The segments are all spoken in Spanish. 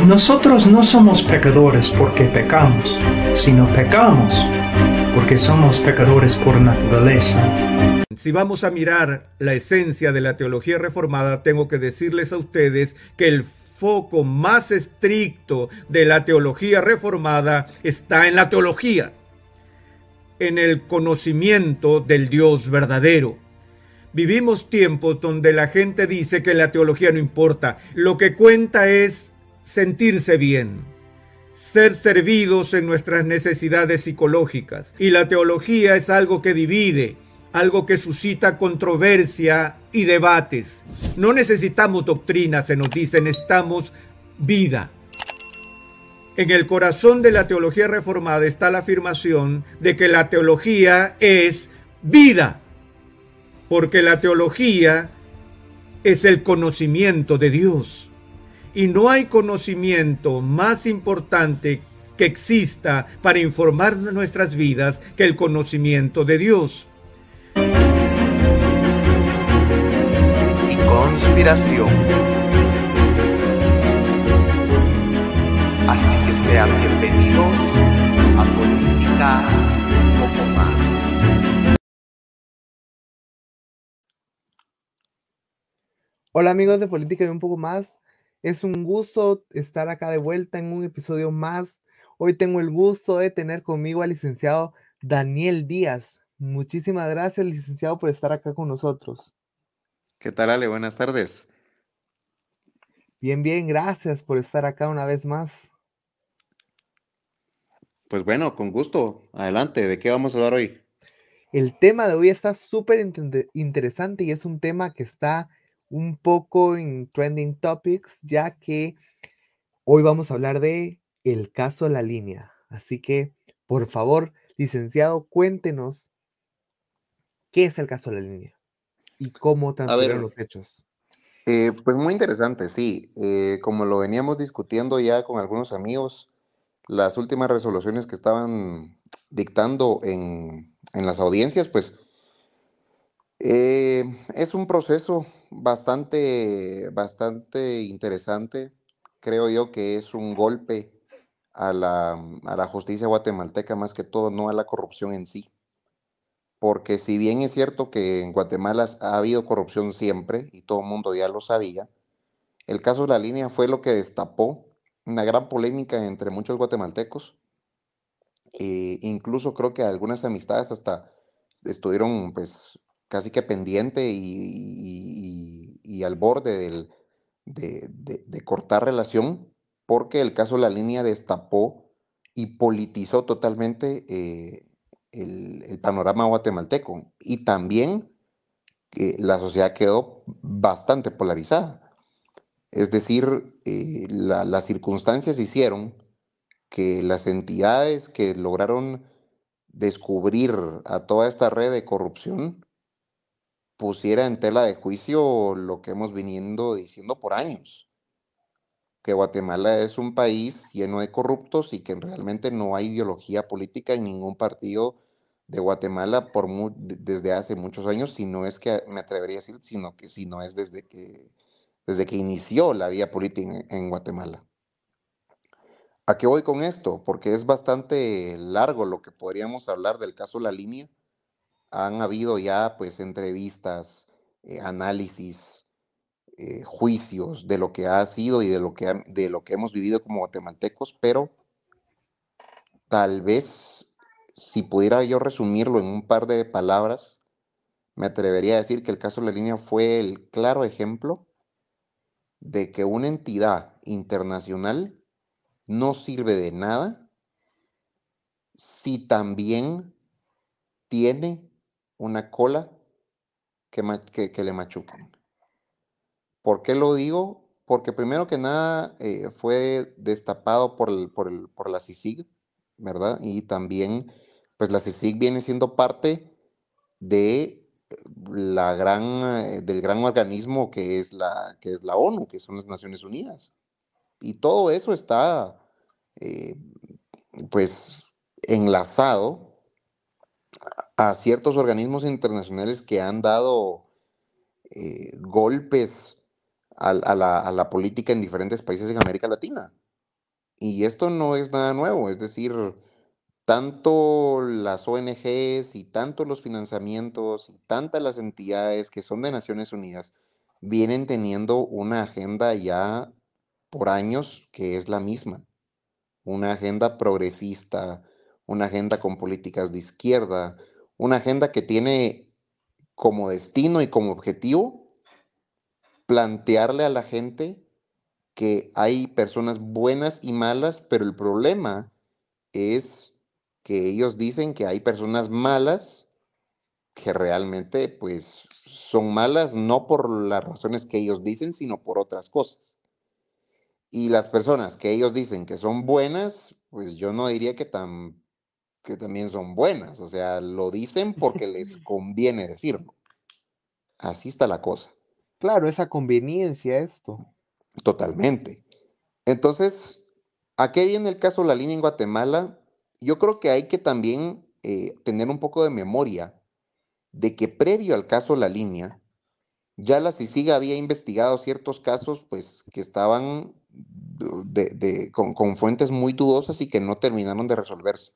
Nosotros no somos pecadores porque pecamos, sino pecamos porque somos pecadores por naturaleza. Si vamos a mirar la esencia de la teología reformada, tengo que decirles a ustedes que el foco más estricto de la teología reformada está en la teología, en el conocimiento del Dios verdadero. Vivimos tiempos donde la gente dice que la teología no importa, lo que cuenta es sentirse bien, ser servidos en nuestras necesidades psicológicas. Y la teología es algo que divide, algo que suscita controversia y debates. No necesitamos doctrina, se nos dice, necesitamos vida. En el corazón de la teología reformada está la afirmación de que la teología es vida, porque la teología es el conocimiento de Dios. Y no hay conocimiento más importante que exista para informar nuestras vidas que el conocimiento de Dios. y conspiración. Así que sean bienvenidos a Política un poco más. Hola amigos de Política y un poco más. Es un gusto estar acá de vuelta en un episodio más. Hoy tengo el gusto de tener conmigo al licenciado Daniel Díaz. Muchísimas gracias, licenciado, por estar acá con nosotros. ¿Qué tal, Ale? Buenas tardes. Bien, bien, gracias por estar acá una vez más. Pues bueno, con gusto. Adelante, ¿de qué vamos a hablar hoy? El tema de hoy está súper inte- interesante y es un tema que está un poco en trending topics, ya que hoy vamos a hablar de el caso La Línea. Así que, por favor, licenciado, cuéntenos qué es el caso La Línea y cómo transcurrieron los hechos. Eh, pues muy interesante, sí. Eh, como lo veníamos discutiendo ya con algunos amigos, las últimas resoluciones que estaban dictando en, en las audiencias, pues eh, es un proceso bastante, bastante interesante. Creo yo que es un golpe a la, a la justicia guatemalteca, más que todo, no a la corrupción en sí. Porque si bien es cierto que en Guatemala ha habido corrupción siempre, y todo el mundo ya lo sabía, el caso de la línea fue lo que destapó una gran polémica entre muchos guatemaltecos. Eh, incluso creo que algunas amistades hasta estuvieron pues casi que pendiente y- y- al borde de, de- de cortar relación, porque el caso la línea destapó y politizó totalmente eh, el, el panorama guatemalteco. Y también la sociedad quedó bastante polarizada. Es decir, eh, la- las circunstancias hicieron que las entidades que lograron descubrir a toda esta red de corrupción pusiera en tela de juicio lo que hemos viniendo diciendo por años, que Guatemala es un país lleno de corruptos y que realmente no hay ideología política en ningún partido de Guatemala por desde hace muchos años, si no es que me atrevería a decir, sino que si no es desde que, desde que inició la vía política en, en Guatemala. ¿A qué voy con esto? Porque es bastante largo lo que podríamos hablar del caso La Línea. Han habido ya pues entrevistas, eh, análisis, eh, juicios de lo que ha sido y de lo que, de lo que hemos vivido como guatemaltecos, pero tal vez, si pudiera yo resumirlo en un par de palabras, me atrevería a decir que el caso de la línea fue el claro ejemplo de que una entidad internacional no sirve de nada si también tiene una cola que, le machucan. ¿Por qué lo digo? Porque primero que nada eh, fue destapado por, el, por, el, por la CICIG, ¿verdad? Y también, pues la CICIG viene siendo parte de la gran, eh, del gran organismo que es, la, que es la ONU, que son las Naciones Unidas. Y todo eso está, eh, pues, enlazado a ciertos organismos internacionales que han dado eh, golpes a, la, a, la, política en diferentes países en América Latina. Y esto no es nada nuevo, es decir, tanto las ONGs y tanto los financiamientos y tantas las entidades que son de Naciones Unidas vienen teniendo una agenda ya por años que es la misma, una agenda progresista, una agenda con políticas de izquierda, una agenda que tiene como destino y como objetivo plantearle a la gente que hay personas buenas y malas, pero el problema es que ellos dicen que hay personas malas que realmente pues son malas no por las razones que ellos dicen, sino por otras cosas. Y las personas que ellos dicen que son buenas, pues yo no diría que, tan, que también son buenas. O sea, lo dicen porque les conviene decirlo. Así está la cosa. Claro, esa conveniencia esto. Totalmente. Entonces, ¿a qué viene el caso de la línea en Guatemala? yo creo que hay que también eh, tener un poco de memoria de que previo al caso La Línea, ya la CICIG había investigado ciertos casos pues, que estaban con, fuentes muy dudosas y que no terminaron de resolverse.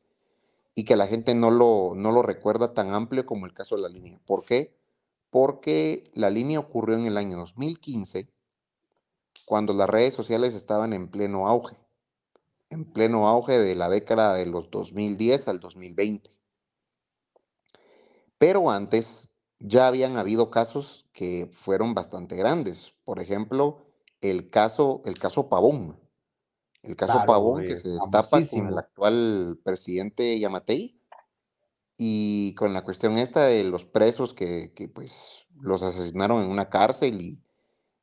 Y que la gente no lo, no lo recuerda tan amplio como el caso de La Línea. ¿Por qué? Porque La Línea ocurrió en el año 2015, cuando las redes sociales estaban en pleno auge en pleno auge de la década de los 2010 al 2020. Pero antes ya habían habido casos que fueron bastante grandes. Por ejemplo, el caso, el caso Pavón. El caso Pavón que se destapa con el actual presidente Yamatei y con la cuestión esta de los presos que, que pues los asesinaron en una cárcel y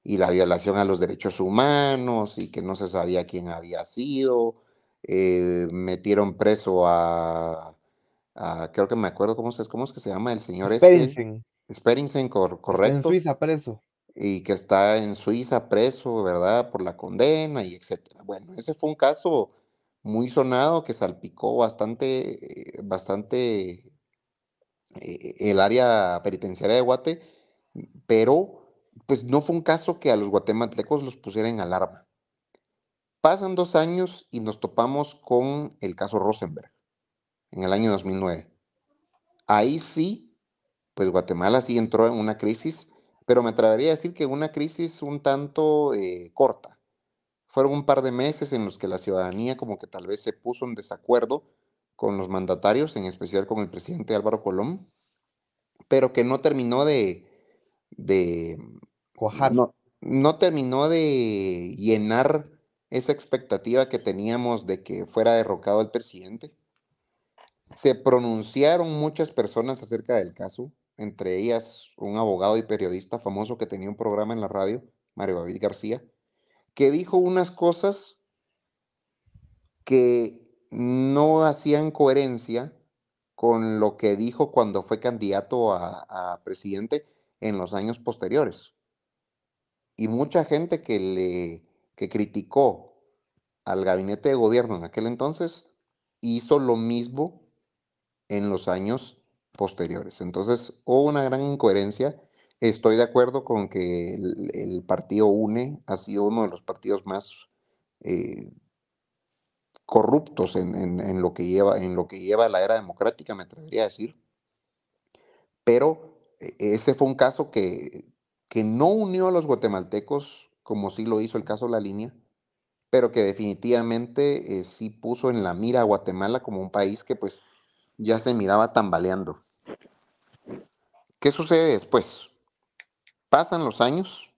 y la violación a los derechos humanos y que no se sabía quién había sido. Eh, metieron preso a, creo que me acuerdo cómo, es, cómo es que se llama el señor Speringsen. Este. correcto. En Suiza preso. Y que está en Suiza preso, ¿verdad? Por la condena y etcétera. Bueno, ese fue un caso muy sonado que salpicó bastante, bastante eh, el área penitenciaria de Guate, pero pues no fue un caso que a los guatemaltecos los pusiera en alarma. Pasan dos años y nos topamos con el caso Rosenberg en el año 2009. Ahí sí, pues Guatemala sí entró en una crisis, pero me atrevería a decir que una crisis un tanto eh, corta. Fueron un par de meses en los que la ciudadanía como que tal vez se puso en desacuerdo con los mandatarios, en especial con el presidente Álvaro Colón, pero que no terminó de, de no, terminó de llenar esa expectativa que teníamos de que fuera derrocado el presidente. Se pronunciaron muchas personas acerca del caso, entre ellas un abogado y periodista famoso que tenía un programa en la radio, Mario David García, que dijo unas cosas que no hacían coherencia con lo que dijo cuando fue candidato a presidente en los años posteriores. Y mucha gente que le que criticó al gabinete de gobierno en aquel entonces hizo lo mismo en los años posteriores. Entonces hubo una gran incoherencia. Estoy de acuerdo con que el, partido UNE ha sido uno de los partidos más eh, corruptos en, lo que lleva, en lo que lleva la era democrática, me atrevería a decir. Pero e, ese fue un caso que, que no unió a los guatemaltecos, como sí lo hizo el caso la línea, pero que definitivamente eh, sí puso en la mira a Guatemala como un país que pues ya se miraba tambaleando. ¿Qué sucede después? Pasan los años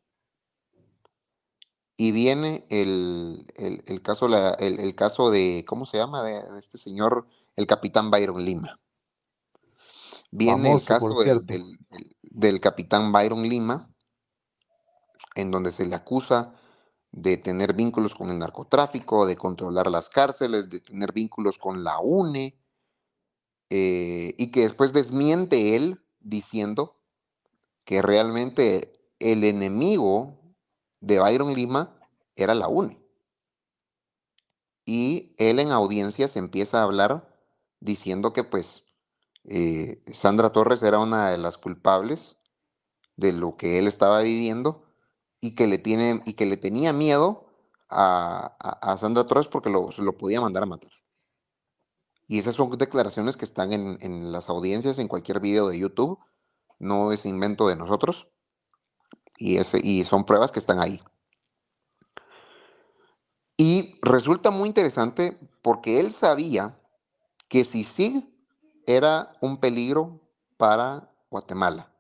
y viene el, caso, el, caso de, ¿cómo se llama? De, este señor, el capitán Byron Lima. Viene el caso del, capitán Byron Lima, en donde se le acusa de tener vínculos con el narcotráfico, de controlar las cárceles, de tener vínculos con la UNE, eh, y que después desmiente él diciendo que realmente el enemigo de Byron Lima era la UNE. Y él en audiencias empieza a hablar diciendo que pues eh, Sandra Torres era una de las culpables de lo que él estaba viviendo y que le, tiene, y que le tenía miedo a, Sandra Torres porque lo, lo, podía mandar a matar. Y esas son declaraciones que están en, las audiencias, en cualquier video de YouTube. No es invento de nosotros. Y, ese, y son pruebas que están ahí. Y resulta muy interesante porque él sabía que Sisig era un peligro para Guatemala.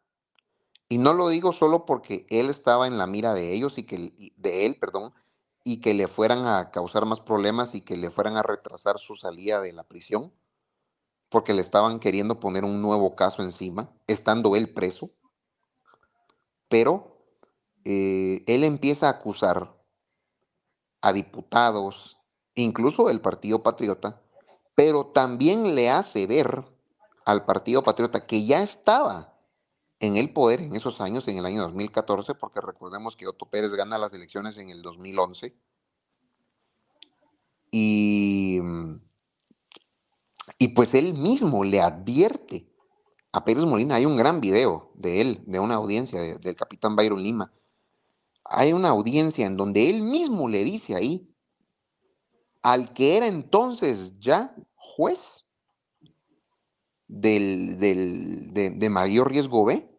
Y no lo digo solo porque él estaba en la mira de ellos y que de él, perdón, y que le fueran a causar más problemas y que le fueran a retrasar su salida de la prisión, porque le estaban queriendo poner un nuevo caso encima, estando él preso. Pero eh, él empieza a acusar a diputados, incluso del Partido Patriota, pero también le hace ver al Partido Patriota que ya estaba en el poder en esos años, en el año 2014, porque recordemos que Otto Pérez gana las elecciones en el 2011. Y, y pues él mismo le advierte a Pérez Molina, hay un gran video de él, de una audiencia del capitán Byron Lima, hay una audiencia en donde él mismo le dice ahí al que era entonces ya juez del, de, mayor riesgo B,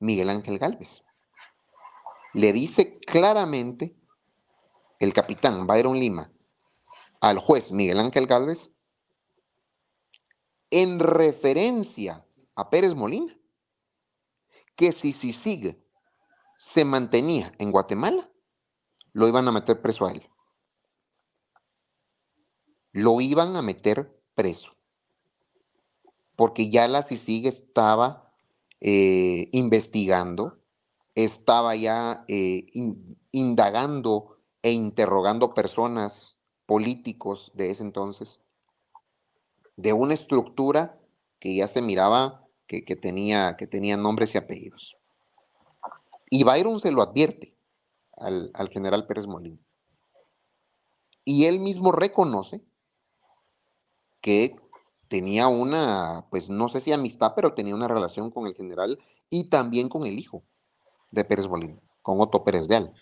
Miguel Ángel Galvez. Le dice claramente el capitán Byron Lima al juez Miguel Ángel Galvez en referencia a Pérez Molina que si, sigue se mantenía en Guatemala, lo iban a meter preso a él. Lo iban a meter preso. Porque ya la CICIG estaba eh, investigando, estaba ya eh, indagando e interrogando personas, políticos de ese entonces, de una estructura que ya se miraba que, tenía, que nombres y apellidos. Y Byron se lo advierte al, general Pérez Molina. Y él mismo reconoce que tenía una, pues no sé si amistad, pero tenía una relación con el general y también con el hijo de Pérez Molina, con Otto Pérez de Al.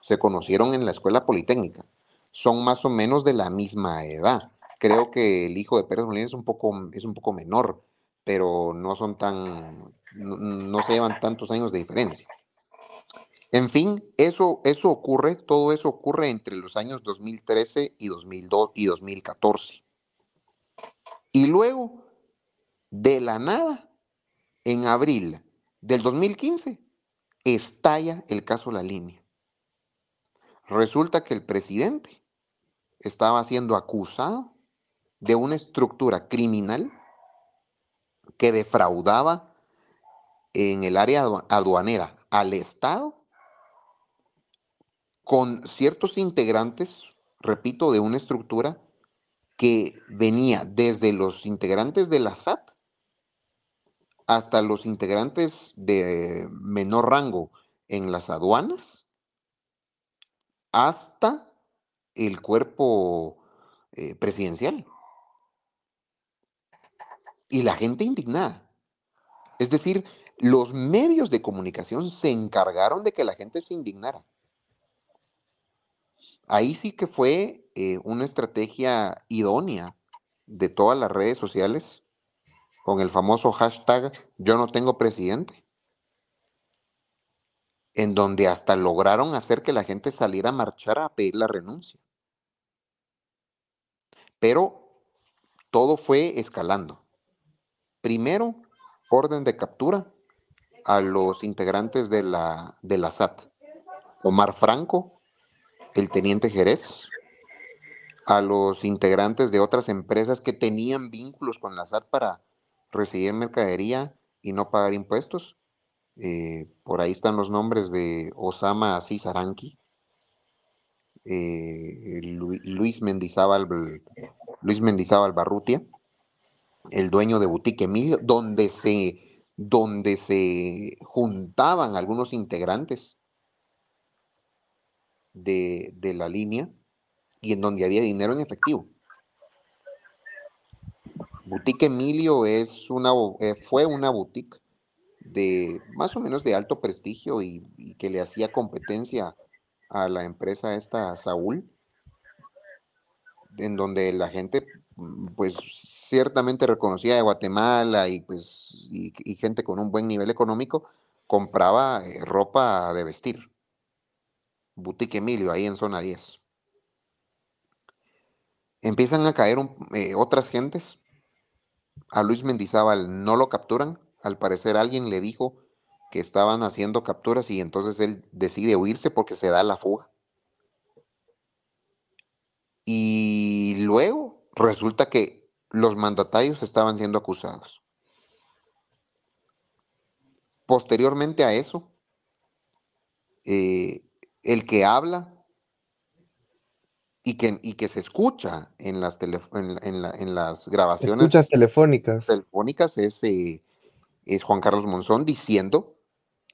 Se conocieron en la escuela politécnica. Son más o menos de la misma edad. Creo que el hijo de Pérez Molina es un poco, es un poco menor, pero no son tan, no, se llevan tantos años de diferencia. En fin, eso, eso ocurre, todo eso ocurre entre los años 2013 y, 2002 y 2014. Y luego, de la nada, en abril del 2015, estalla el caso La Línea. Resulta que el presidente estaba siendo acusado de una estructura criminal que defraudaba en el área aduanera al Estado con ciertos integrantes, repito, de una estructura que venía desde los integrantes de la SAT hasta los integrantes de menor rango en las aduanas, hasta el cuerpo eh, presidencial. Y la gente indignada. Es decir, los medios de comunicación se encargaron de que la gente se indignara. Ahí sí que fue eh, una estrategia idónea de todas las redes sociales con el famoso hashtag yo no tengo presidente. en donde hasta lograron hacer que la gente saliera a marchar a pedir la renuncia. Pero todo fue escalando. Primero, orden de captura a los integrantes de la, de la SAT. Omar Franco, el teniente Jerez, a los integrantes de otras empresas que tenían vínculos con la SAT para recibir mercadería y no pagar impuestos. Eh, por ahí están los nombres de Osama Cisaranqui, eh, Luis Mendizábal, Luis Barrutia, el dueño de Boutique Emilio, donde se, donde se juntaban algunos integrantes de, de la línea y en donde había dinero en efectivo. Boutique Emilio es una, eh, fue una boutique de más o menos de alto prestigio y, que le hacía competencia a la empresa esta Saúl, en donde la gente, mm, pues ciertamente reconocida de Guatemala y pues y, gente con un buen nivel económico, compraba eh, ropa de vestir. Boutique Emilio, ahí en zona 10. Empiezan a caer eh, otras gentes. A Luis Mendizábal no lo capturan al parecer alguien le dijo que estaban haciendo capturas y entonces él decide huirse porque se da la fuga. Y luego resulta que los mandatarios estaban siendo acusados. Posteriormente a eso, eh, el que habla y que, y que se escucha en las, en, las grabaciones telefónicas. telefónicas es eh, es Juan Carlos Monzón diciendo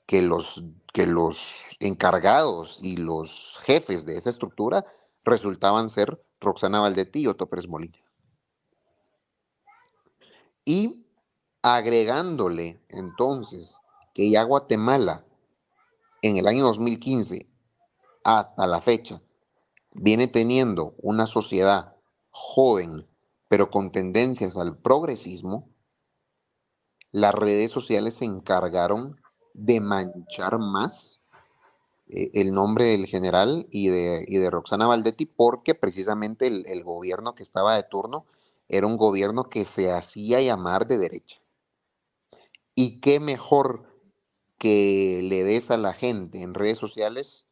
que los, que los encargados y los jefes de esa estructura resultaban ser Roxana Valdetti y Otto Pérez Molina. Y agregándole entonces que ya Guatemala en el año 2015 hasta la fecha viene teniendo una sociedad joven pero con tendencias al progresismo, las redes sociales se encargaron de manchar más eh, el nombre del general y de, de Roxana Valdetti porque precisamente el, el gobierno que estaba de turno era un gobierno que se hacía llamar de derecha. Y qué mejor que le des a la gente en redes sociales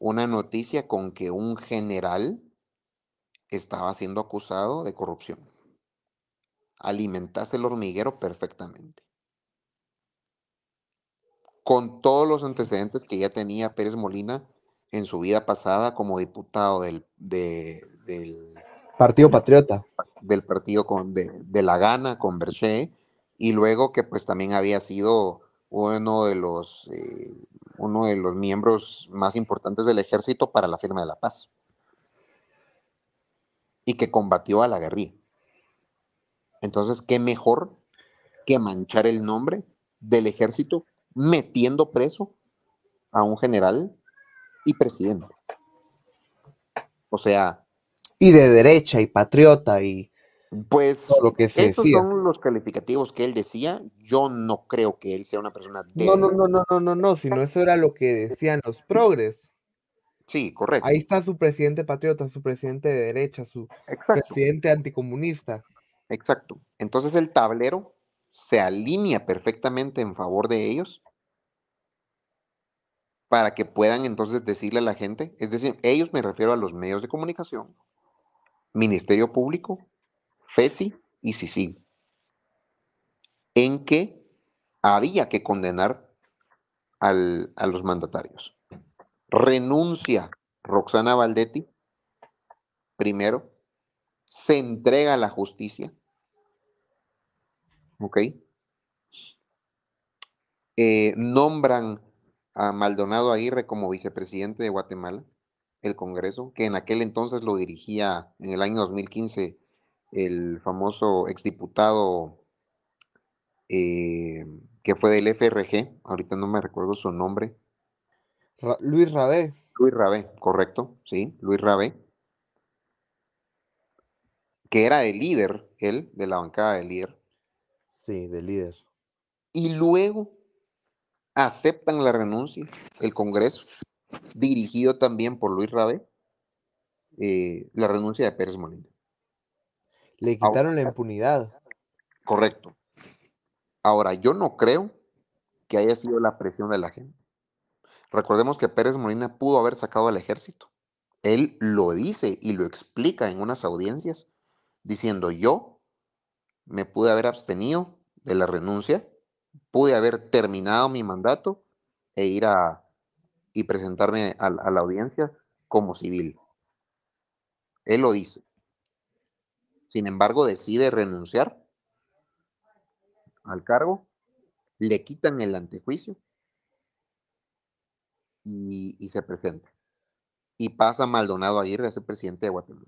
una noticia con que un general estaba siendo acusado de corrupción alimentase el hormiguero perfectamente. Con todos los antecedentes que ya tenía Pérez Molina en su vida pasada como diputado del, del Partido Patriota. Del partido con, de, La Gana, con Berché, y luego que pues también había sido uno de los, eh, uno de los miembros más importantes del ejército para la firma de la paz. Y que combatió a la guerrilla. Entonces, ¿qué mejor que manchar el nombre del ejército metiendo preso a un general y presidente? O sea... Y de derecha y patriota y... Pues lo que se esos son los calificativos que él decía. Yo no creo que él sea una persona de... No, no, no, no, no, no, no, sino eso era lo que decían los progres. Sí, correcto. Ahí está su presidente patriota, su presidente de derecha, su presidente anticomunista. Exacto. Entonces el tablero se alinea perfectamente en favor de ellos para que puedan entonces decirle a la gente, es decir, ellos me refiero a los medios de comunicación, Ministerio Público, FESI y SISI, en que había que condenar a los mandatarios. Renuncia Roxana Valdetti, primero, se entrega a la justicia, ¿ok? Eh, nombran a Maldonado Aguirre como vicepresidente de Guatemala, el Congreso, que en aquel entonces lo dirigía en el año 2015 el famoso exdiputado eh, que fue del FRG, ahorita no me recuerdo su nombre. Luis Rabé. Luis Rabé, correcto, sí, Luis Rabé, que era el líder, él, de la bancada del líder. Sí, de líder. Y luego aceptan la renuncia, el Congreso, dirigido también por Luis Rabé, eh, la renuncia de Pérez Molina. Le quitaron la impunidad. Correcto. Ahora, yo no creo que haya sido la presión de la gente. Recordemos que Pérez Molina pudo haber sacado al ejército. Él lo dice y lo explica en unas audiencias, diciendo yo me pude haber abstenido de la renuncia, pude haber terminado mi mandato e ir a y presentarme a, a la audiencia como civil. Él lo dice. Sin embargo, decide renunciar al cargo, le quitan el antejuicio y, y se presenta. Y pasa Maldonado Aguirre a ser presidente de Guatemala.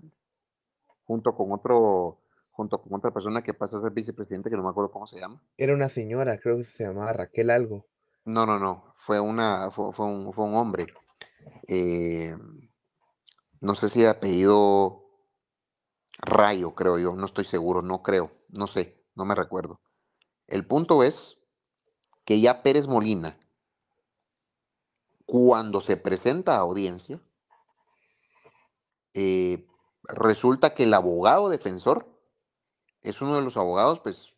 Junto con otro, junto con otra persona que pasa a ser vicepresidente, que no me acuerdo cómo se llama. Era una señora, creo que se llamaba Raquel algo. No, no, no. Fue una, fue, fue un, fue un hombre. Eh, no sé si de apellido Rayo, creo yo, no estoy seguro, no creo, no sé, no me recuerdo. El punto es que ya Pérez Molina, cuando se presenta a audiencia, eh, resulta que el abogado defensor es uno de los abogados pues,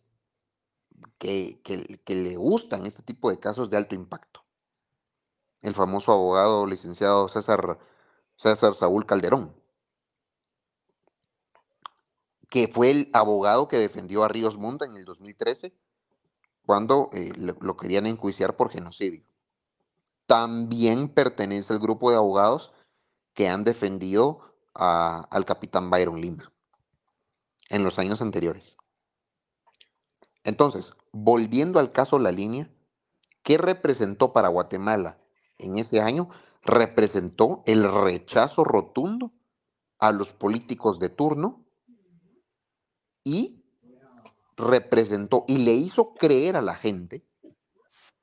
que, que, que le gustan este tipo de casos de alto impacto. El famoso abogado licenciado César, César Saúl Calderón que fue el abogado que defendió a Ríos Montt en el 2013 cuando eh, lo, lo, querían enjuiciar por genocidio. También pertenece al grupo de abogados que han defendido a, al capitán Byron Lima en los años anteriores. Entonces, volviendo al caso La Línea, ¿qué representó para Guatemala en ese año? Representó el rechazo rotundo a los políticos de turno y representó y le hizo creer a la gente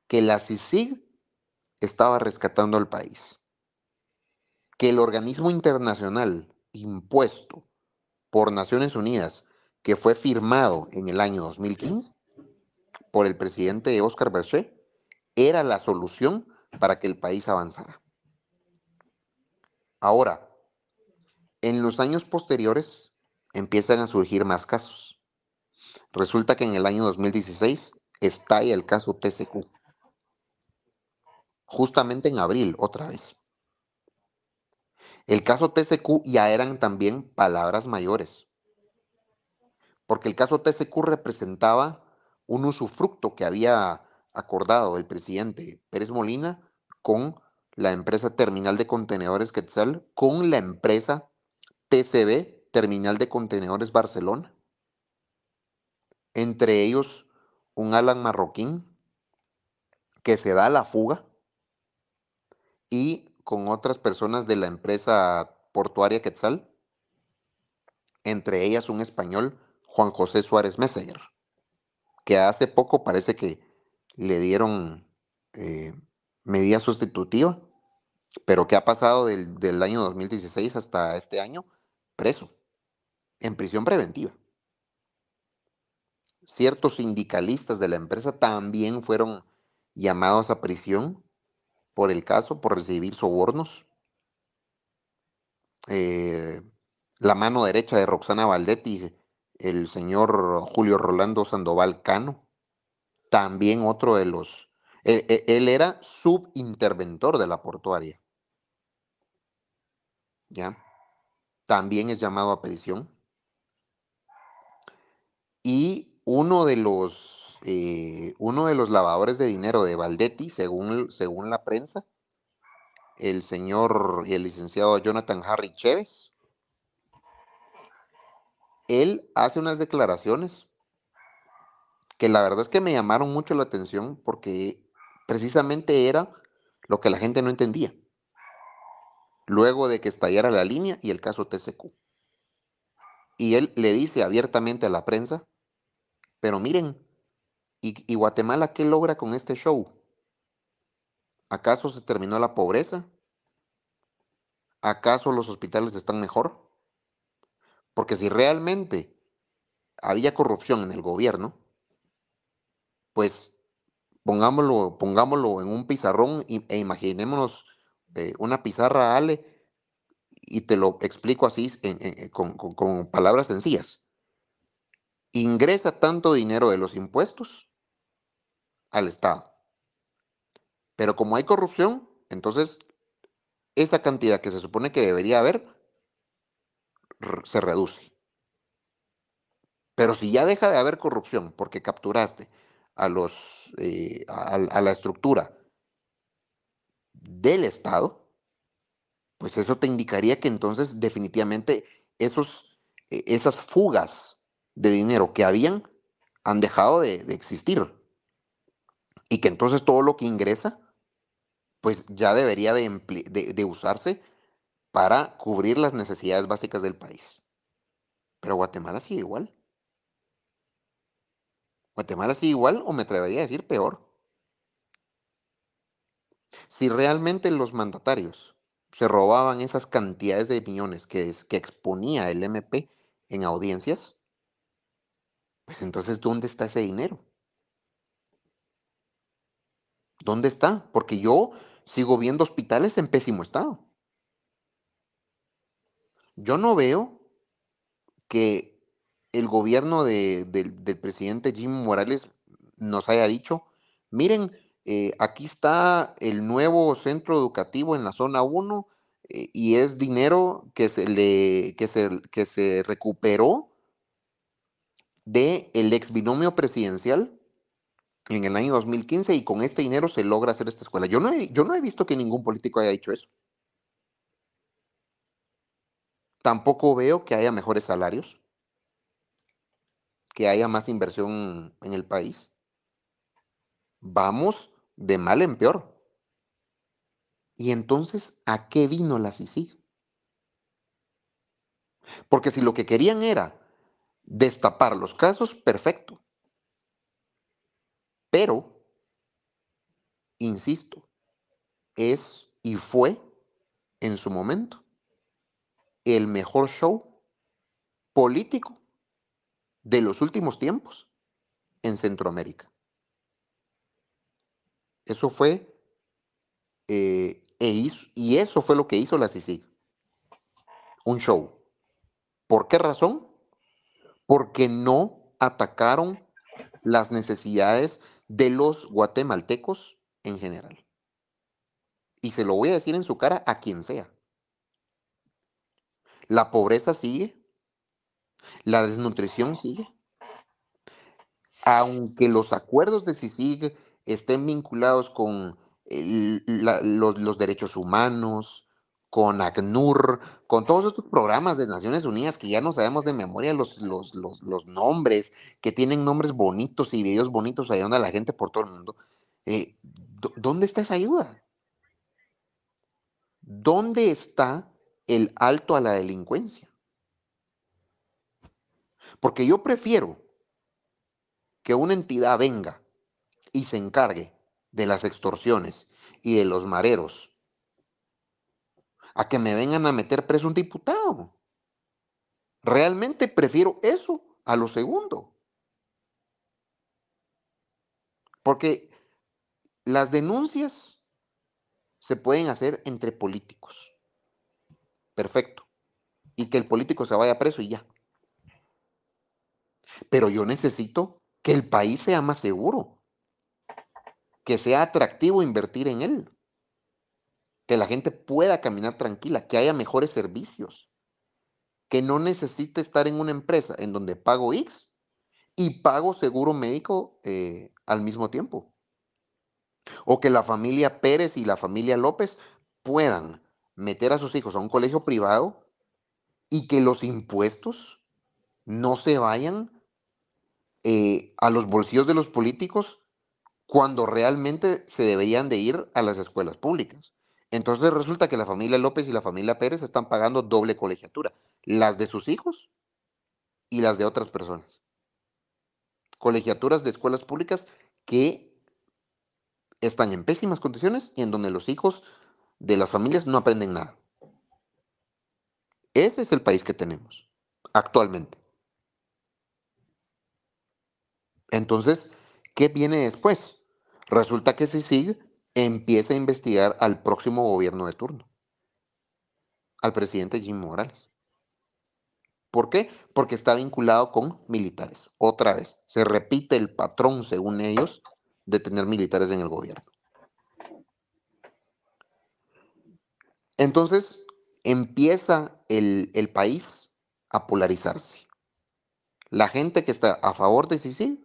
que la CICIG estaba rescatando al país, que el organismo internacional impuesto por Naciones Unidas, que fue firmado en el año 2015 por el presidente Oscar Berger, era la solución para que el país avanzara. Ahora, en los años posteriores, empiezan a surgir más casos. Resulta que en el año 2016 estalla el caso TCQ. Justamente en abril, otra vez. El caso TCQ ya eran también palabras mayores. Porque el caso TCQ representaba un usufructo que había acordado el presidente Pérez Molina con la empresa Terminal de Contenedores Quetzal, con la empresa TCB Terminal de Contenedores Barcelona. Entre ellos, un Alan marroquín que se da a la fuga y con otras personas de la empresa portuaria Quetzal, entre ellas un español, Juan José Suárez Messenger, que hace poco parece que le dieron eh, medida sustitutiva, pero que ha pasado del, del año 2016 hasta este año preso en prisión preventiva. Ciertos sindicalistas de la empresa también fueron llamados a prisión por el caso, por recibir sobornos. Eh, la mano derecha de Roxana Valdetti, el señor Julio Rolando Sandoval Cano, también otro de los... Él, él era subinterventor de la portuaria. ¿Ya? También es llamado a prisión. Y uno de los, eh, uno de los lavadores de dinero de Valdetti, según, según la prensa, el señor y el licenciado Jonathan Harry Chévez, él hace unas declaraciones que la verdad es que me llamaron mucho la atención porque precisamente era lo que la gente no entendía. Luego de que estallara la línea y el caso TCQ. Y él le dice abiertamente a la prensa pero miren, ¿y, ¿y, Guatemala qué logra con este show? ¿Acaso se terminó la pobreza? ¿Acaso los hospitales están mejor? Porque si realmente había corrupción en el gobierno, pues pongámoslo, pongámoslo en un pizarrón e imaginémonos eh, una pizarra, Ale, y te lo explico así con palabras sencillas. Ingresa tanto dinero de los impuestos al Estado. Pero como hay corrupción, entonces esa cantidad que se supone que debería haber se reduce. Pero si ya deja de haber corrupción porque capturaste a los eh, a, la estructura del Estado, pues eso te indicaría que entonces definitivamente esos, eh, esas fugas de dinero que habían han dejado de, de existir. Y que entonces todo lo que ingresa, pues ya debería de, de- usarse para cubrir las necesidades básicas del país. Pero Guatemala sigue igual. Guatemala sigue igual o me atrevería a decir peor. Si realmente los mandatarios se robaban esas cantidades de millones que, que exponía el MP en audiencias, pues entonces ¿dónde está ese dinero? ¿Dónde está? Porque yo sigo viendo hospitales en pésimo estado. Yo no veo que el gobierno de- del, presidente Jim Morales nos haya dicho, miren, eh, aquí está el nuevo centro educativo en la zona 1 eh, y es dinero que se, le, que se, que se recuperó del el ex binomio presidencial en el año 2015 y con este dinero se logra hacer esta escuela. Yo no he, yo no he visto que ningún político haya dicho eso. Tampoco veo que haya mejores salarios, que haya más inversión en el país. Vamos de mal en peor. Y entonces, ¿a qué vino la CICIG? Porque si lo que querían era destapar los casos, perfecto. Pero, insisto, es y fue en su momento el mejor show político de los últimos tiempos en Centroamérica. Eso fue, eh, e hizo- y eso fue lo que hizo la CICIG. Un show. ¿Por qué razón? Porque no atacaron las necesidades de los guatemaltecos en general. Y se lo voy a decir en su cara a quien sea. La pobreza sigue, la desnutrición sigue. Aunque los acuerdos de CICIG estén vinculados con los derechos humanos, con ACNUR, con todos estos programas de Naciones Unidas que ya no sabemos de memoria los, los, los, nombres, que tienen nombres bonitos y videos bonitos ayudando a la gente por todo el mundo. eh, ¿dó- ¿Dónde está esa ayuda? ¿Dónde está el alto a la delincuencia? Porque yo prefiero que una entidad venga y se encargue de las extorsiones y de los mareros a que me vengan a meter preso un diputado. Realmente prefiero eso a lo segundo. Porque las denuncias se pueden hacer entre políticos. Perfecto. Y que el político se vaya preso y ya. Pero yo necesito que el país sea más seguro. Que sea atractivo invertir en él. Que la gente pueda caminar tranquila. Que haya mejores servicios. Que no necesite estar en una empresa en donde pago X y pago seguro médico eh, al mismo tiempo. O que la familia Pérez y la familia López puedan meter a sus hijos a un colegio privado y que los impuestos no se vayan eh, a los bolsillos de los políticos cuando realmente se deberían de ir a las escuelas públicas. Entonces resulta que la familia López y la familia Pérez están pagando doble colegiatura, las de sus hijos y las de otras personas. Colegiaturas de escuelas públicas que están en pésimas condiciones y en donde los hijos de las familias no aprenden nada. Ese es el país que tenemos actualmente. Entonces, ¿qué viene después? Resulta que CICIG empieza a investigar al próximo gobierno de turno, al presidente Jim Morales. ¿Por qué? Porque está vinculado con militares. Otra vez, se repite el patrón, según ellos, de tener militares en el gobierno. Entonces, empieza el, el país a polarizarse. La gente que está a favor de Sisi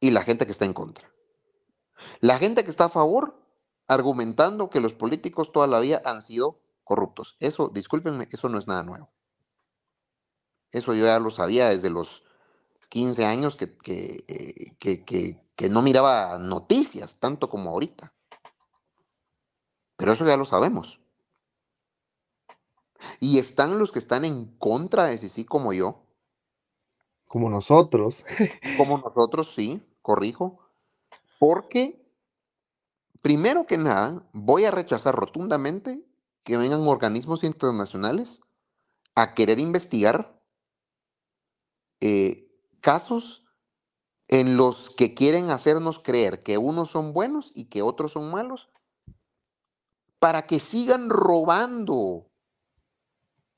y la gente que está en contra. La gente que está a favor, argumentando que los políticos toda la vida han sido corruptos. Eso, discúlpenme, eso no es nada nuevo. Eso yo ya lo sabía desde los 15 años que, que, que, que no miraba noticias tanto como ahorita. Pero eso ya lo sabemos. Y están los que están en contra de Sisi como yo. Como nosotros. como nosotros, sí, corrijo. Porque, primero que nada, voy a rechazar rotundamente que vengan organismos internacionales a querer investigar eh, casos en los que quieren hacernos creer que unos son buenos y que otros son malos, para que sigan robando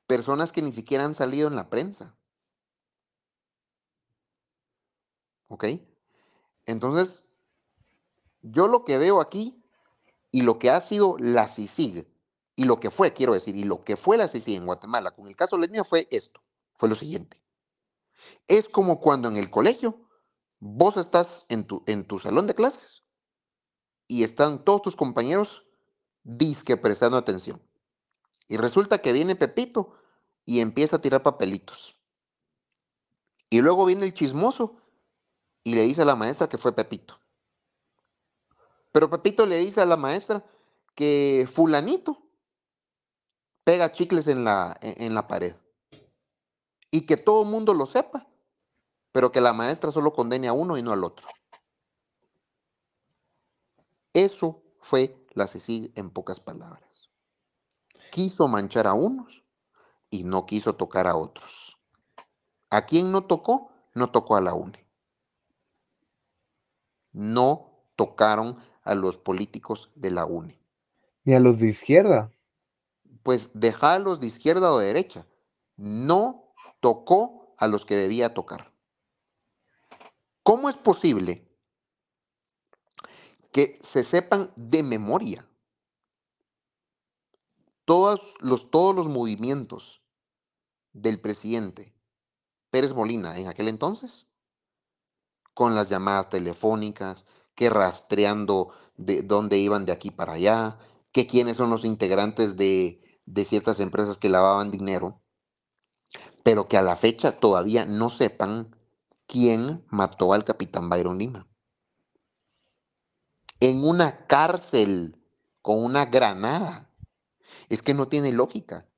personas que ni siquiera han salido en la prensa. ¿Ok? Entonces, yo lo que veo aquí y lo que ha sido la CICIG, y lo que fue, quiero decir, y lo que fue la CICIG en Guatemala con el caso Leña fue esto, fue lo siguiente. Es como cuando en el colegio vos estás en tu, en tu salón de clases y están todos tus compañeros disque prestando atención. Y resulta que viene Pepito y empieza a tirar papelitos. Y luego viene el chismoso y le dice a la maestra que fue Pepito. Pero Pepito le dice a la maestra que fulanito pega chicles en la, en la pared. Y que todo el mundo lo sepa, pero que la maestra solo condene a uno y no al otro. Eso fue la CICIG en pocas palabras. Quiso manchar a unos y no quiso tocar a otros. ¿A quién no tocó? No tocó a la UNE. No tocaron a los políticos de la UNE. Ni a los de izquierda. Pues dejarlos de izquierda o de derecha. No tocó a los que debía tocar. ¿Cómo es posible que se sepan de memoria todos los, todos los movimientos del presidente Pérez Molina en aquel entonces, con las llamadas telefónicas, que rastreando de dónde iban de aquí para allá, que quiénes son los integrantes de, de ciertas empresas que lavaban dinero, pero que a la fecha todavía no sepan quién mató al capitán Byron Lima en una cárcel con una granada. Es que no tiene lógica.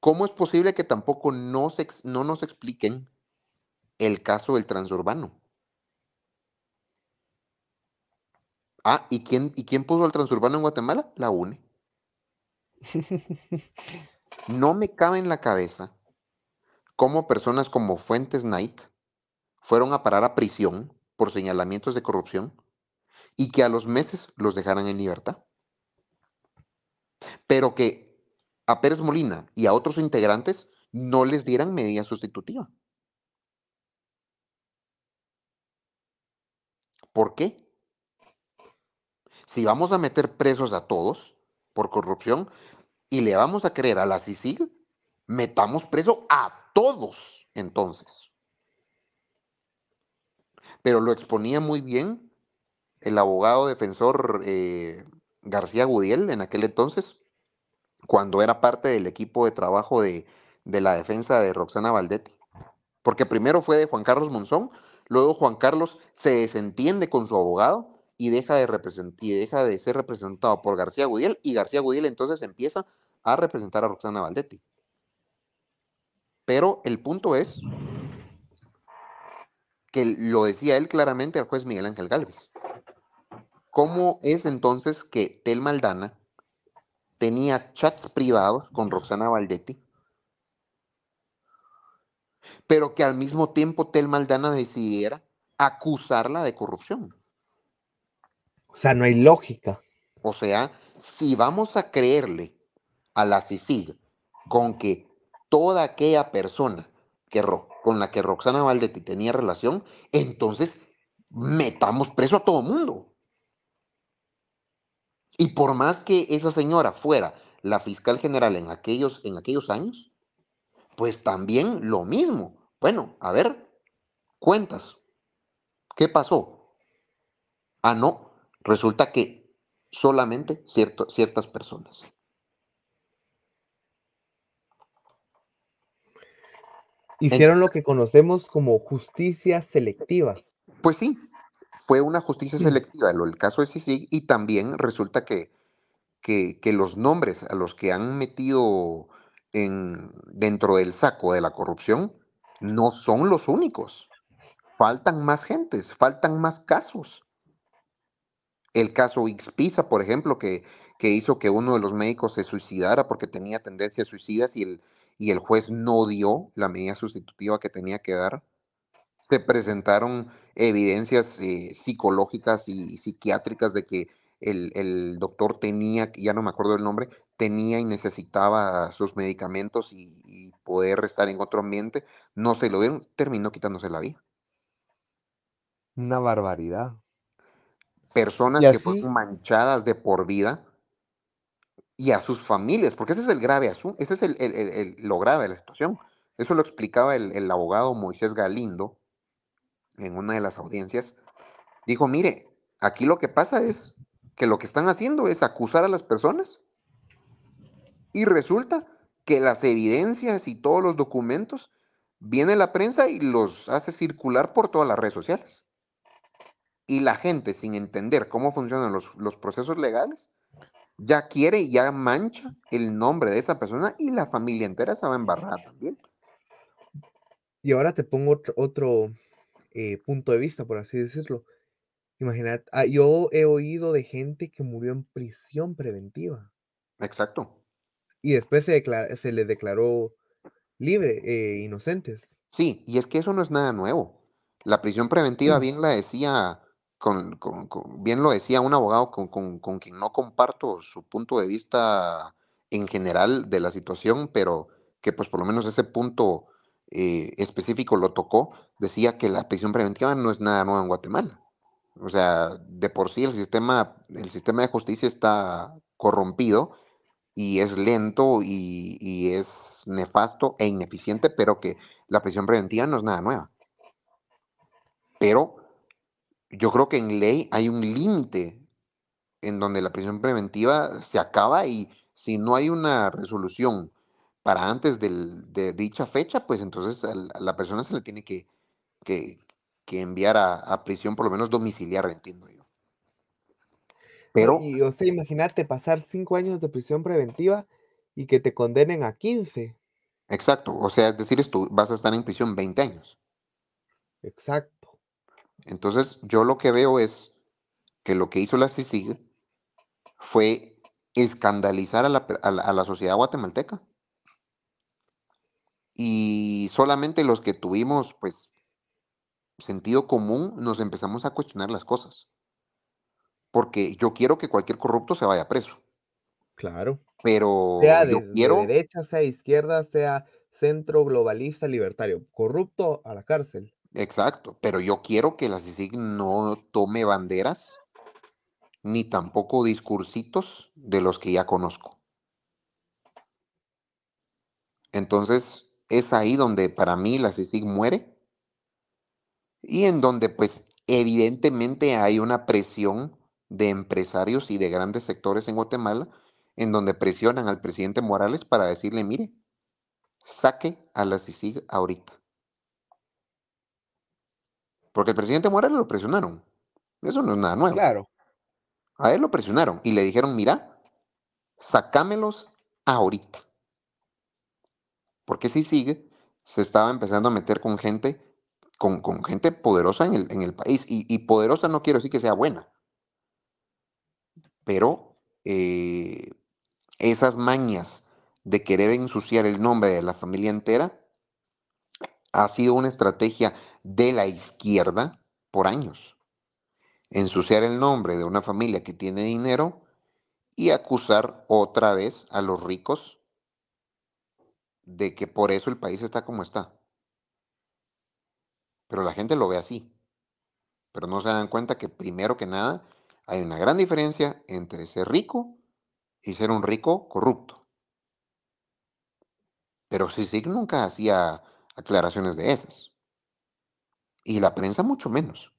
¿Cómo es posible que tampoco no, no nos expliquen el caso del transurbano? Ah, ¿y quién, ¿y quién puso el transurbano en Guatemala? La UNE. No me cabe en la cabeza cómo personas como Fuentes Knight fueron a parar a prisión por señalamientos de corrupción y que a los meses los dejaran en libertad. Pero que a Pérez Molina y a otros integrantes no les dieran medida sustitutiva. ¿Por qué? Si vamos a meter presos a todos por corrupción y le vamos a creer a la CICIG, metamos preso a todos entonces. Pero lo exponía muy bien el abogado defensor eh, García Gudiel en aquel entonces, cuando era parte del equipo de trabajo de, la defensa de Roxana Valdetti. Porque primero fue de Juan Carlos Monzón, luego Juan Carlos se desentiende con su abogado y deja de, y deja de ser representado por García Gudiel, y García Gudiel entonces empieza a representar a Roxana Valdetti. Pero el punto es que lo decía él claramente al juez Miguel Ángel Galvez. ¿Cómo es entonces que Tel Maldana tenía chats privados con Roxana Valdetti? Pero que al mismo tiempo Tel Maldana decidiera acusarla de corrupción. O sea, no hay lógica. O sea, si vamos a creerle a la CICIG con que toda aquella persona que con la que Roxana Valdetti tenía relación, entonces metamos preso a todo mundo. Y por más que esa señora fuera la fiscal general en aquellos, en aquellos años, pues también lo mismo. Bueno, a ver, cuentas. ¿Qué pasó? Ah, no, resulta que solamente ciertas personas. Hicieron lo que conocemos como justicia selectiva. Pues sí, fue una justicia selectiva el caso de CICIG y también resulta que, que, los nombres a los que han metido en, dentro del saco de la corrupción no son los únicos. Faltan más gentes, faltan más casos. El caso Xpisa, por ejemplo, que, que hizo que uno de los médicos se suicidara porque tenía tendencias suicidas y el, y el juez no dio la medida sustitutiva que tenía que dar. Se presentaron evidencias eh, psicológicas y psiquiátricas de que el, doctor tenía, ya no me acuerdo el nombre, tenía y necesitaba sus medicamentos y, poder estar en otro ambiente. No se lo dieron, terminó quitándose la vida. Una barbaridad. Personas que fueron manchadas de por vida y a sus familias, porque ese es el grave asunto, ese es el, lo grave de la situación. Eso lo explicaba el, abogado Moisés Galindo en una de las audiencias. Dijo, mire, aquí lo que pasa es que lo que están haciendo es acusar a las personas y resulta que las evidencias y todos los documentos viene la prensa y los hace circular por todas las redes sociales. Y la gente, sin entender cómo funcionan los, los procesos legales, ya quiere, ya mancha el nombre de esa persona y la familia entera se va a embarrar también. Y ahora te pongo otro, eh, punto de vista, por así decirlo. Imagínate, ah, yo he oído de gente que murió en prisión preventiva. Exacto. Y después se, se les declaró libre, eh, inocentes. Sí, y es que eso no es nada nuevo. La prisión preventiva, bien la decía con, bien lo decía un abogado con, con, quien no comparto su punto de vista en general de la situación, pero que pues por lo menos ese punto eh, específico lo tocó, decía que la prisión preventiva no es nada nuevo en Guatemala. O sea, de por sí el sistema, el sistema de justicia está corrompido y es lento y, y es nefasto e ineficiente, pero que la prisión preventiva no es nada nueva. Pero yo creo que en ley hay un límite en donde la prisión preventiva se acaba y si no hay una resolución para antes de dicha fecha, pues entonces a la persona se le tiene que, que, enviar a, prisión por lo menos domiciliar, entiendo yo. Pero... Y, o sea, imagínate pasar cinco años de prisión preventiva y que te condenen a 15. Exacto, o sea, es decir, tú vas a estar en prisión 20 años. Exacto. Entonces, yo lo que veo es que lo que hizo la CICIG fue escandalizar a la, sociedad guatemalteca. Y solamente los que tuvimos, pues, sentido común, nos empezamos a cuestionar las cosas. Porque yo quiero que cualquier corrupto se vaya preso. Claro. Pero sea de, quiero... derecha, sea izquierda, sea centro globalista, libertario. Corrupto a la cárcel. Exacto, pero yo quiero que la CICIG no tome banderas ni tampoco discursitos de los que ya conozco. Entonces, es ahí donde para mí la CICIG muere y en donde pues evidentemente hay una presión de empresarios y de grandes sectores en Guatemala en donde presionan al presidente Morales para decirle, mire, saque a la CICIG ahorita. Porque el presidente Morales lo presionaron. Eso no es nada nuevo. Claro. A él lo presionaron y le dijeron, mira, sacámelos ahorita. Porque si sigue, se estaba empezando a meter con gente, con, con gente poderosa en el, en el país. Y, poderosa no quiero decir que sea buena. Pero eh, esas mañas de querer ensuciar el nombre de la familia entera ha sido una estrategia de la izquierda por años. Ensuciar el nombre de una familia que tiene dinero y acusar otra vez a los ricos de que por eso el país está como está. Pero la gente lo ve así. Pero no se dan cuenta que primero que nada hay una gran diferencia entre ser rico y ser un rico corrupto. Pero sí nunca hacía aclaraciones de esas. Y la prensa mucho menos.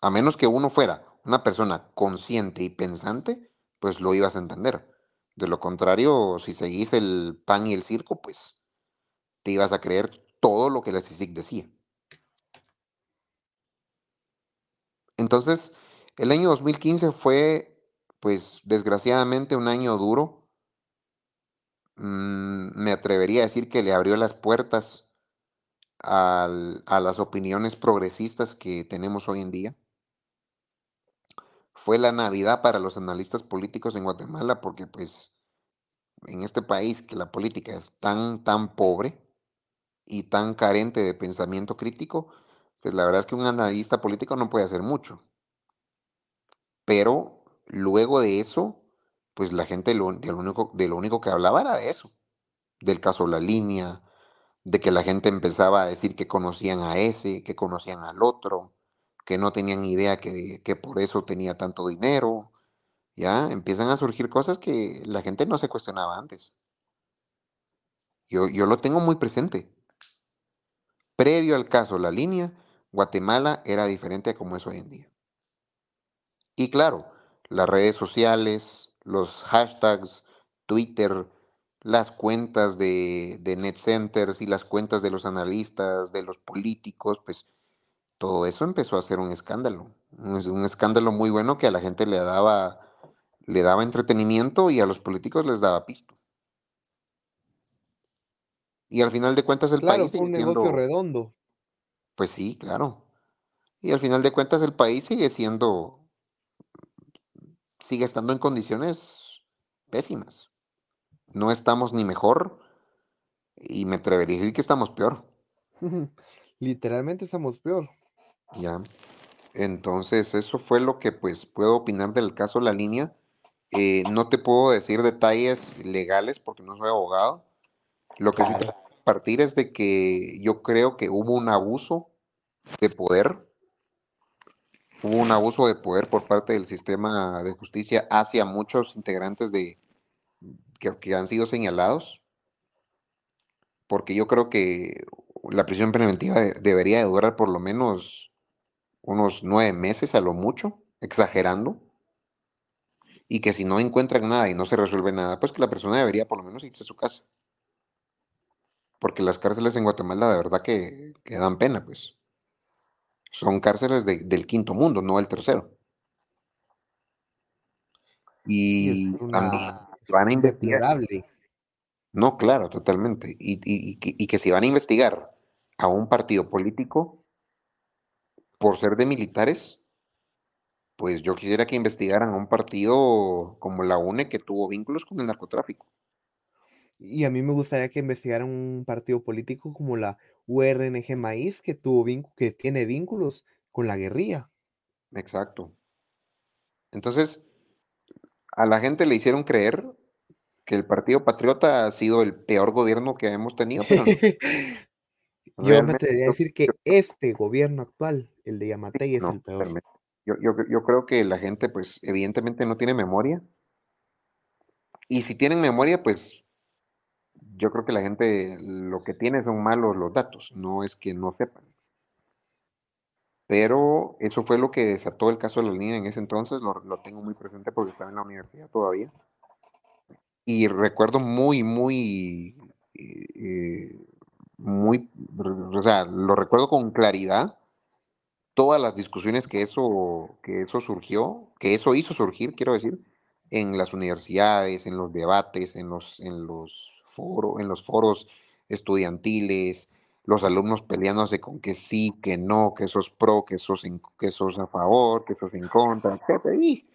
A menos que uno fuera una persona consciente y pensante, pues lo ibas a entender. De lo contrario, si seguís el pan y el circo, pues te ibas a creer todo lo que la CICIC decía. Entonces, el año 2015 fue, pues desgraciadamente, un año duro. Mm, me atrevería a decir que le abrió las puertas a las opiniones progresistas que tenemos hoy en día. Fue la Navidad para los analistas políticos en Guatemala porque pues en este país que la política es tan, tan pobre y tan carente de pensamiento crítico, pues la verdad es que un analista político no puede hacer mucho. Pero luego de eso, pues la gente lo, único, de lo único que hablaba era de eso, del caso La Línea, de que la gente empezaba a decir que conocían a ese, que conocían al otro, que no tenían idea que, que por eso tenía tanto dinero. Ya empiezan a surgir cosas que la gente no se cuestionaba antes. Yo, yo lo tengo muy presente. Previo al caso La Línea, Guatemala era diferente a como es hoy en día. Y claro, las redes sociales, los hashtags, Twitter, las cuentas de, de net centers y las cuentas de los analistas, de los políticos, pues todo eso empezó a ser un escándalo. Un, un escándalo muy bueno que a la gente le daba, le daba entretenimiento y a los políticos les daba pisto. Y al final de cuentas el Claro, país fue un negocio redondo. pues sí, claro. Y al final de cuentas el país sigue siendo, sigue estando en condiciones pésimas. No estamos ni mejor y me atrevería a decir que estamos peor. Literalmente estamos peor. Ya. Entonces, eso fue lo que pues puedo opinar del caso La Línea. Eh, no te puedo decir detalles legales porque no soy abogado. Lo que sí te puedo compartir es de que yo creo que hubo un abuso de poder. Hubo un abuso de poder por parte del sistema de justicia hacia muchos integrantes de que, que han sido señalados. Porque yo creo que la prisión preventiva de- debería de durar por lo menos unos nueve meses a lo mucho, exagerando. Y que si no encuentran nada y no se resuelve nada, pues que la persona debería por lo menos irse a su casa. Porque las cárceles en Guatemala de verdad que, que dan pena, pues. Son cárceles de- del quinto mundo, no del tercero. Y también van a es investigar. No, claro, totalmente. Y, y- y que, si van a investigar a un partido político por ser de militares, pues yo quisiera que investigaran a un partido como la UNE que tuvo vínculos con el narcotráfico. Y a mí me gustaría que investigaran un partido político como la URNG Maíz, que tuvo que tiene vínculos con la guerrilla. Exacto. Entonces, a la gente le hicieron creer que el Partido Patriota ha sido el peor gobierno que hemos tenido, pero no. Yo me atrevería a decir que este gobierno actual, el de Yamatei, es no, el peor. Yo, yo, yo creo que la gente, pues, evidentemente no tiene memoria. Y si tienen memoria, pues, yo creo que la gente lo que tiene son malos los datos, no es que no sepan. Pero eso fue lo que desató el caso de la línea en ese entonces, lo, lo tengo muy presente porque estaba en la universidad todavía. Y recuerdo muy, muy, eh, eh, muy, o sea, lo recuerdo con claridad, todas las discusiones que eso, que eso surgió, que eso hizo surgir, quiero decir, en las universidades, en los debates, en los, en los foros, en los foros estudiantiles, los alumnos peleándose con que sí, que no, que sos pro, que sos, en- que sos a favor, que sos en contra, etc. Y,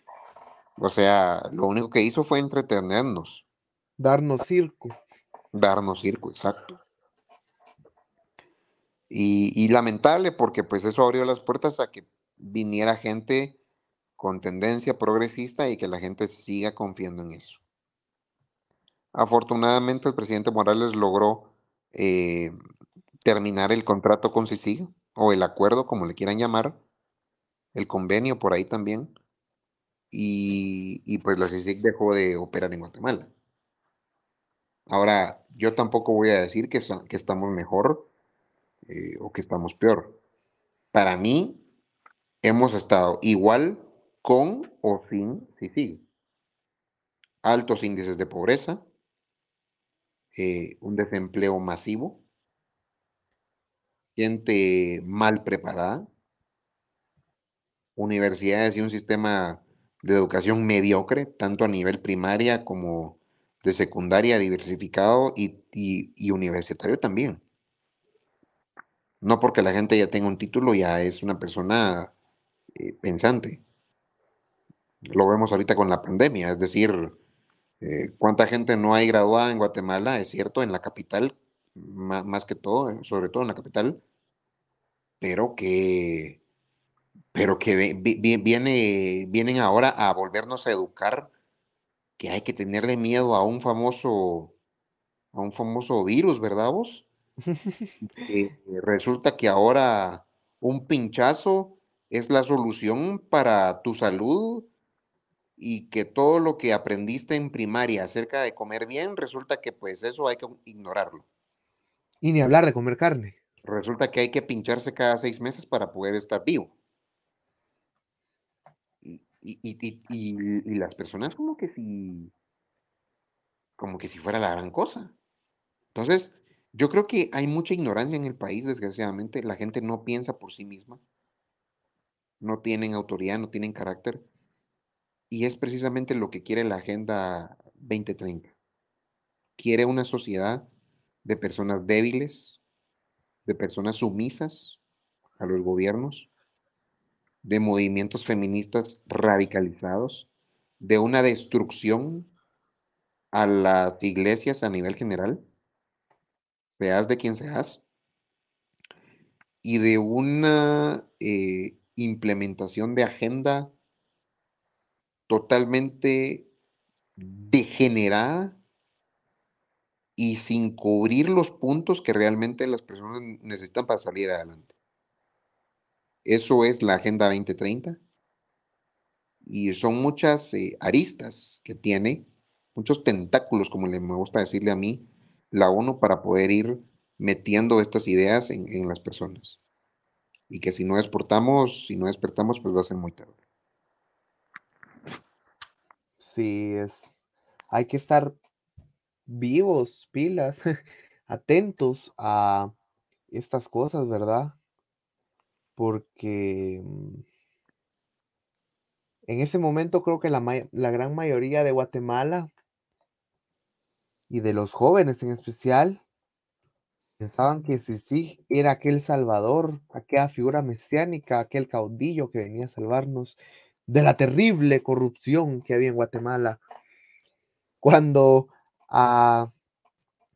o sea, lo único que hizo fue entretenernos, Darnos circo. darnos circo, exacto. Y, y lamentable porque pues eso abrió las puertas a que viniera gente con tendencia progresista y que la gente siga confiando en eso. Afortunadamente el presidente Morales logró eh, terminar el contrato con CICIG o el acuerdo, como le quieran llamar, el convenio por ahí también, y, y pues la CICIG dejó de operar en Guatemala. Ahora, yo tampoco voy a decir que, que estamos mejor eh, o que estamos peor. Para mí, hemos estado igual con o sin CICIG. Altos índices de pobreza, eh, un desempleo masivo, gente mal preparada, universidades y un sistema de educación mediocre, tanto a nivel primaria como de secundaria diversificado y, universitario también. No porque la gente ya tenga un título, ya es una persona eh, pensante. Lo vemos ahorita con la pandemia, es decir, eh, ¿Cuánta gente no hay graduada en Guatemala? Es cierto, en la capital, más, que todo, eh, sobre todo en la capital, pero que, pero que viene, vienen ahora a volvernos a educar que hay que tenerle miedo a un famoso, a un famoso virus, ¿verdad vos? resulta que ahora un pinchazo es la solución para tu salud y que todo lo que aprendiste en primaria acerca de comer bien, resulta que pues eso hay que ignorarlo. Y ni hablar de comer carne. Resulta que hay que pincharse cada seis meses para poder estar vivo. Y, las personas como que si, como que si fuera la gran cosa. Entonces, yo creo que hay mucha ignorancia en el país, desgraciadamente. La gente no piensa por sí misma. No tienen autoridad, no tienen carácter y es precisamente lo que quiere la Agenda 2030. Quiere una sociedad de personas débiles, de personas sumisas a los gobiernos, de movimientos feministas radicalizados, de una destrucción a las iglesias a nivel general, seas de quien seas, y de una eh, implementación de agenda totalmente degenerada y sin cubrir los puntos que realmente las personas necesitan para salir adelante. Eso es la Agenda 2030 y son muchas eh, aristas que tiene, muchos tentáculos, como le me gusta decirle a mí, la ONU para poder ir metiendo estas ideas en, en las personas. Y que si no exportamos, si no despertamos, pues va a ser muy tarde. Sí, es. Hay que estar vivos, pilas, atentos a estas cosas, ¿verdad? Porque mm, en ese momento creo que la, gran mayoría de Guatemala y de los jóvenes en especial pensaban que sí era aquel salvador, aquella figura mesiánica, aquel caudillo que venía a salvarnos de la terrible corrupción que había en Guatemala. Cuando ah,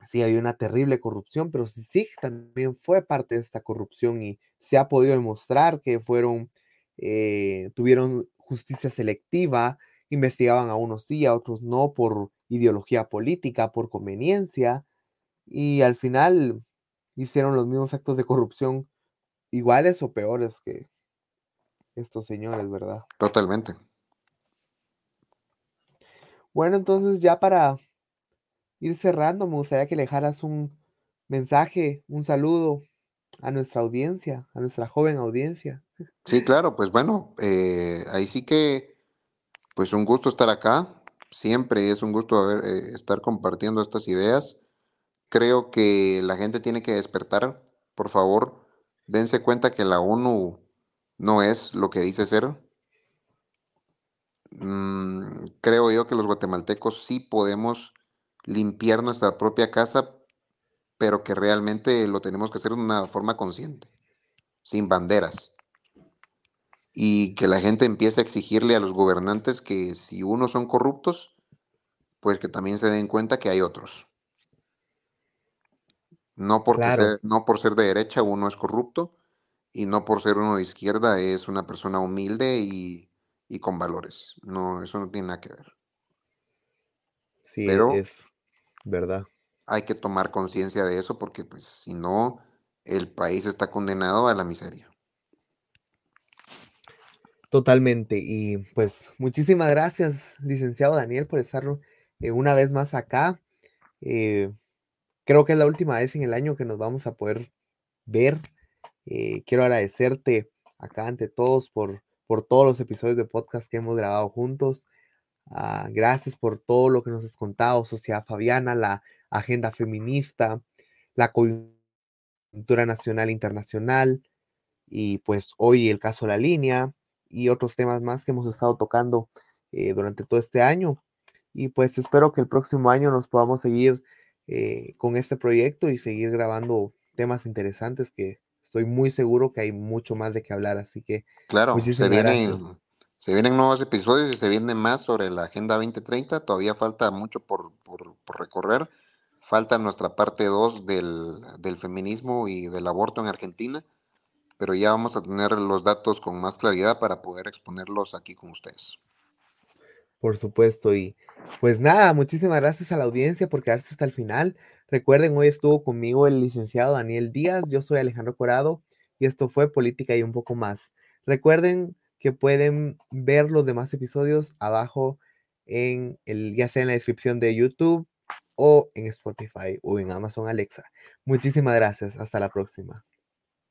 sí había una terrible corrupción, pero sí también fue parte de esta corrupción y se ha podido demostrar que fueron, eh, tuvieron justicia selectiva, investigaban a unos sí, a otros no, por ideología política, por conveniencia, y al final hicieron los mismos actos de corrupción iguales o peores que, estos señores, ¿verdad? Totalmente. Bueno, entonces ya para ir cerrando, me gustaría que le dejaras un mensaje, un saludo a nuestra audiencia, a nuestra joven audiencia. Sí, claro, pues bueno, eh, ahí sí que, pues un gusto estar acá. Siempre es un gusto eh, estar compartiendo estas ideas. Creo que la gente tiene que despertar. Por favor, dense cuenta que la ONU no es lo que dice ser. Mm, creo yo que los guatemaltecos sí podemos limpiar nuestra propia casa, pero que realmente lo tenemos que hacer de una forma consciente, sin banderas. Y que la gente empiece a exigirle a los gobernantes que si unos son corruptos, pues que también se den cuenta que hay otros. No, porque Claro. ser- no por ser de derecha uno es corrupto y no por ser uno de izquierda es una persona humilde y, y con valores. No, eso no tiene nada que ver. Sí, Pero- es verdad. Hay que tomar conciencia de eso porque pues si no, el país está condenado a la miseria. Totalmente. Y pues muchísimas gracias, licenciado Daniel, por estar eh, una vez más acá. Eh, creo que es la última vez en el año que nos vamos a poder ver. Eh, quiero agradecerte acá ante todos por, por todos los episodios de podcast que hemos grabado juntos. Ah, gracias por todo lo que nos has contado, Sociedad Fabiana, la agenda feminista, la coyuntura nacional e internacional, y pues hoy el caso La Línea y otros temas más que hemos estado tocando eh, durante todo este año. Y pues espero que el próximo año nos podamos seguir eh, con este proyecto y seguir grabando temas interesantes que estoy muy seguro que hay mucho más de qué hablar. Así que Claro, se Muchísimas vienen, gracias. Se vienen nuevos episodios y se viene más sobre la Agenda 2030. Todavía falta mucho por, por- por recorrer. Falta nuestra parte 2 del, del feminismo y del aborto en Argentina, pero ya vamos a tener los datos con más claridad para poder exponerlos aquí con ustedes. Por supuesto, y pues nada, muchísimas gracias a la audiencia por quedarse hasta el final. Recuerden, hoy estuvo conmigo el licenciado Daniel Díaz, yo soy Alejandro Corado y esto fue Política y un poco más. Recuerden que pueden ver los demás episodios abajo en el, ya sea en la descripción de YouTube o en Spotify o en Amazon Alexa. Muchísimas gracias, hasta la próxima.